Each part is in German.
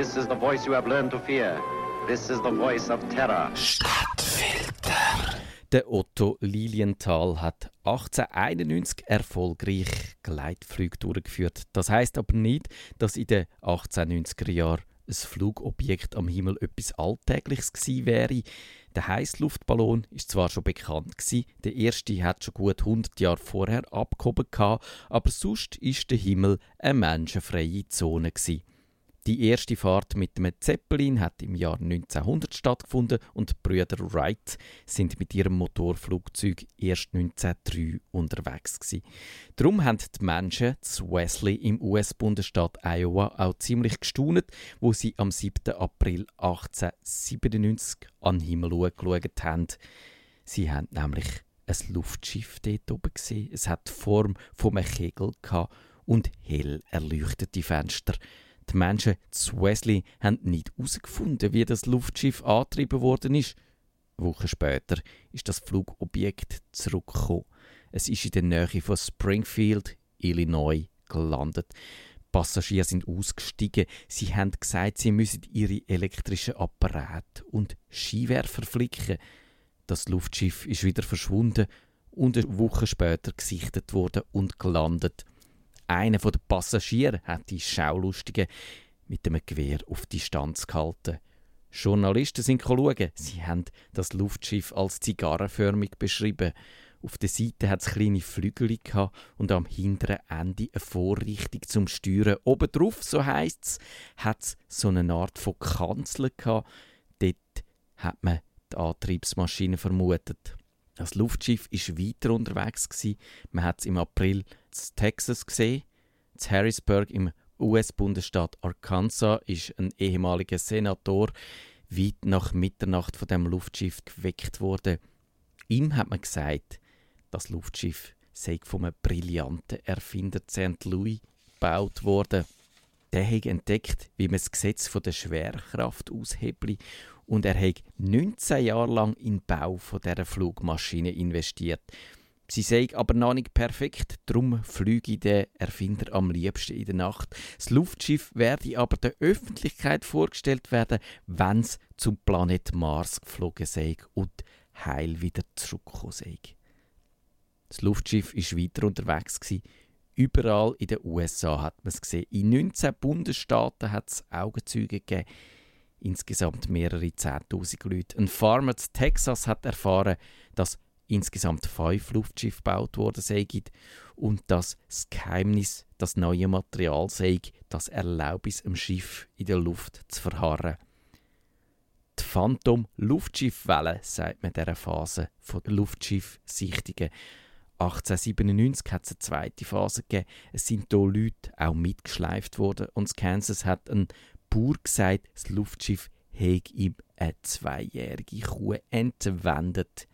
This is the voice you have learned to fear. This is the voice of terror. Stadtfilter. Der Otto Lilienthal hat 1891 erfolgreich Gleitflüge durchgeführt. Das heißt aber nicht, dass in den 1890er Jahren ein Flugobjekt am Himmel etwas Alltägliches gewesen wäre. Der Heißluftballon ist zwar schon bekannt gewesen, der erste hat schon gut 100 Jahre vorher abgehoben aber sonst ist der Himmel eine menschenfreie Zone gewesen. Die erste Fahrt mit dem Zeppelin hat im Jahr 1900 stattgefunden und die Brüder Wright sind mit ihrem Motorflugzeug erst 1903 unterwegs gewesen. Darum haben die Menschen zu Wesley im US-Bundesstaat Iowa auch ziemlich gestaunt, wo sie am 7. April 1897 an den Himmel geschaut haben. Sie haben nämlich ein Luftschiff dort oben gesehen. Es hat die Form von einem Kegel und hell erleuchtete Fenster. Die Menschen zu Wesley haben nicht herausgefunden, wie das Luftschiff angetrieben worden ist. Wochen später ist das Flugobjekt zurückgekommen. Es ist in der Nähe von Springfield, Illinois, gelandet. Passagiere sind ausgestiegen. Sie haben gesagt, sie müssen ihre elektrischen Apparate und Skiwerfer flicken. Das Luftschiff ist wieder verschwunden und eine Woche später gesichtet worden und gelandet. Einer der Passagiere hat die Schaulustigen mit dem Gewehr auf Distanz gehalten. Journalisten sind schauen. Sie haben das Luftschiff als zigarrenförmig beschrieben. Auf der Seite hat es kleine Flügel und am hinteren Ende eine Vorrichtung zum Steuern. Obendrauf, so heisst es, hat es so eine Art von Kanzel gehabt. Dort hat man die Antriebsmaschine vermutet. Das Luftschiff ist weiter unterwegs gewesen. Man hat es im April in Texas gesehen. In Harrisburg im US-Bundesstaat Arkansas ist ein ehemaliger Senator weit nach Mitternacht von dem Luftschiff geweckt worden. Ihm hat man gesagt, das Luftschiff sei von einem brillanten Erfinder St. Louis gebaut worden. Der hat entdeckt, wie man das Gesetz von der Schwerkraft aushebelt und er hat 19 Jahre lang in den Bau von dieser Flugmaschine investiert. Sie sei aber noch nicht perfekt, darum flüge der Erfinder am liebsten in der Nacht. Das Luftschiff werde aber der Öffentlichkeit vorgestellt werden, wenn es zum Planet Mars geflogen sei und heil wieder zurückgekommen sei. Das Luftschiff ist weiter unterwegs gewesen. Überall in den USA hat man es gesehen. In 19 Bundesstaaten hat es Augenzeuge gegeben insgesamt mehrere 10.000 Leute. Ein Farmer in Texas hat erfahren, dass insgesamt fünf Luftschiffe gebaut worden sind und dass das Geheimnis das neue Material sei, das Erlaubnis im Schiff in der Luft zu verharren. Die Phantom-Luftschiffwelle, sagt man dieser Phase von Luftschiffsichtungen. 1897 hat es eine zweite Phase gegeben. Es sind hier Leute auch mitgeschleift worden und Kansas hat einen Bauer gesagt, das Luftschiff hätte ihm eine zweijährige Kuh entwendet.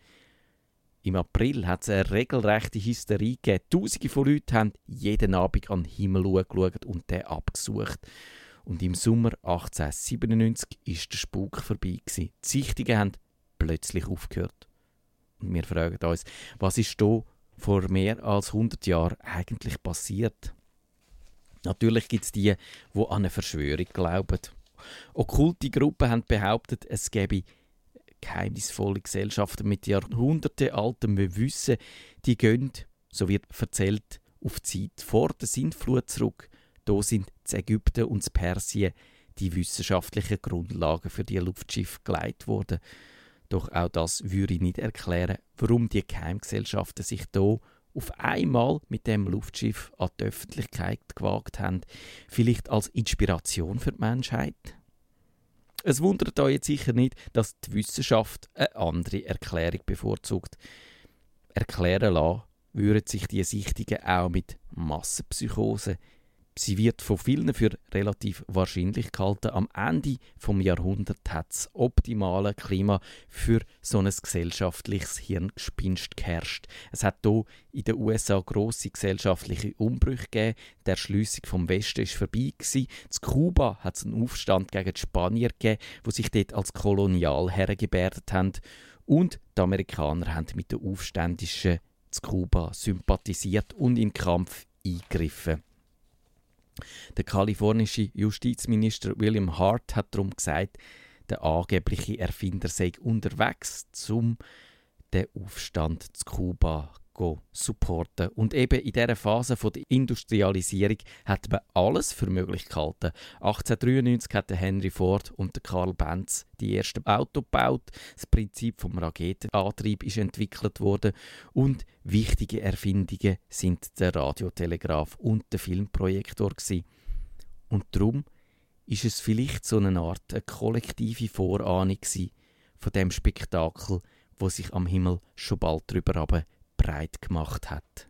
Im April hat es eine regelrechte Hysterie gegeben. Tausende von Leuten haben jeden Abend an den Himmel geschaut und den abgesucht. Und im Sommer 1897 ist der Spuk vorbei. Die Sichtungen haben plötzlich aufgehört. Und wir fragen uns, was ist hier vor mehr als 100 Jahren eigentlich passiert? Natürlich gibt es die, die an eine Verschwörung glauben. Okkulte Gruppen haben behauptet, es gäbe geheimnisvolle Gesellschaften mit jahrhundertealtem Wissen, die gehen, so wird erzählt, auf die Zeit vor der Sintflut zurück. Da sind z Ägypten und z Persien die wissenschaftlichen Grundlagen für die Luftschiffe geleitet worden. Doch auch das würde ich nicht erklären, warum die Geheimgesellschaften sich hier auf einmal mit dem Luftschiff an die Öffentlichkeit gewagt haben, vielleicht als Inspiration für die Menschheit? Es wundert euch jetzt sicher nicht, dass die Wissenschaft eine andere Erklärung bevorzugt. Erklären lassen würden sich die Sichtungen auch mit Massenpsychose, Sie wird von vielen für relativ wahrscheinlich gehalten. Am Ende vom Jahrhundert hat das optimale Klima für so ein gesellschaftliches Hirngespinst geherrscht. Es hat hier in den USA große gesellschaftliche Umbrüche gegeben. Die Erschliessung vom Westen ist vorbei. In Kuba hat es einen Aufstand gegen die Spanier gegeben, wo sich dort als Kolonialherren gebärdet haben. Und die Amerikaner haben mit den Aufständischen zu Kuba sympathisiert und in den Kampf eingegriffen. Der kalifornische Justizminister William Hart hat darum gesagt, der angebliche Erfinder sei unterwegs, um den Aufstand zu Kuba supporten. Und eben in dieser Phase der Industrialisierung hat man alles für möglich gehalten. 1893 hat Henry Ford und Karl Benz die ersten Auto gebaut. Das Prinzip vom Raketenantrieb ist entwickelt worden und wichtige Erfindungen sind der Radiotelegraph und der Filmprojektor gewesen. Und darum ist es vielleicht so eine Art eine kollektive Vorahnung von dem Spektakel, wo sich am Himmel schon bald drüber breit gemacht hat.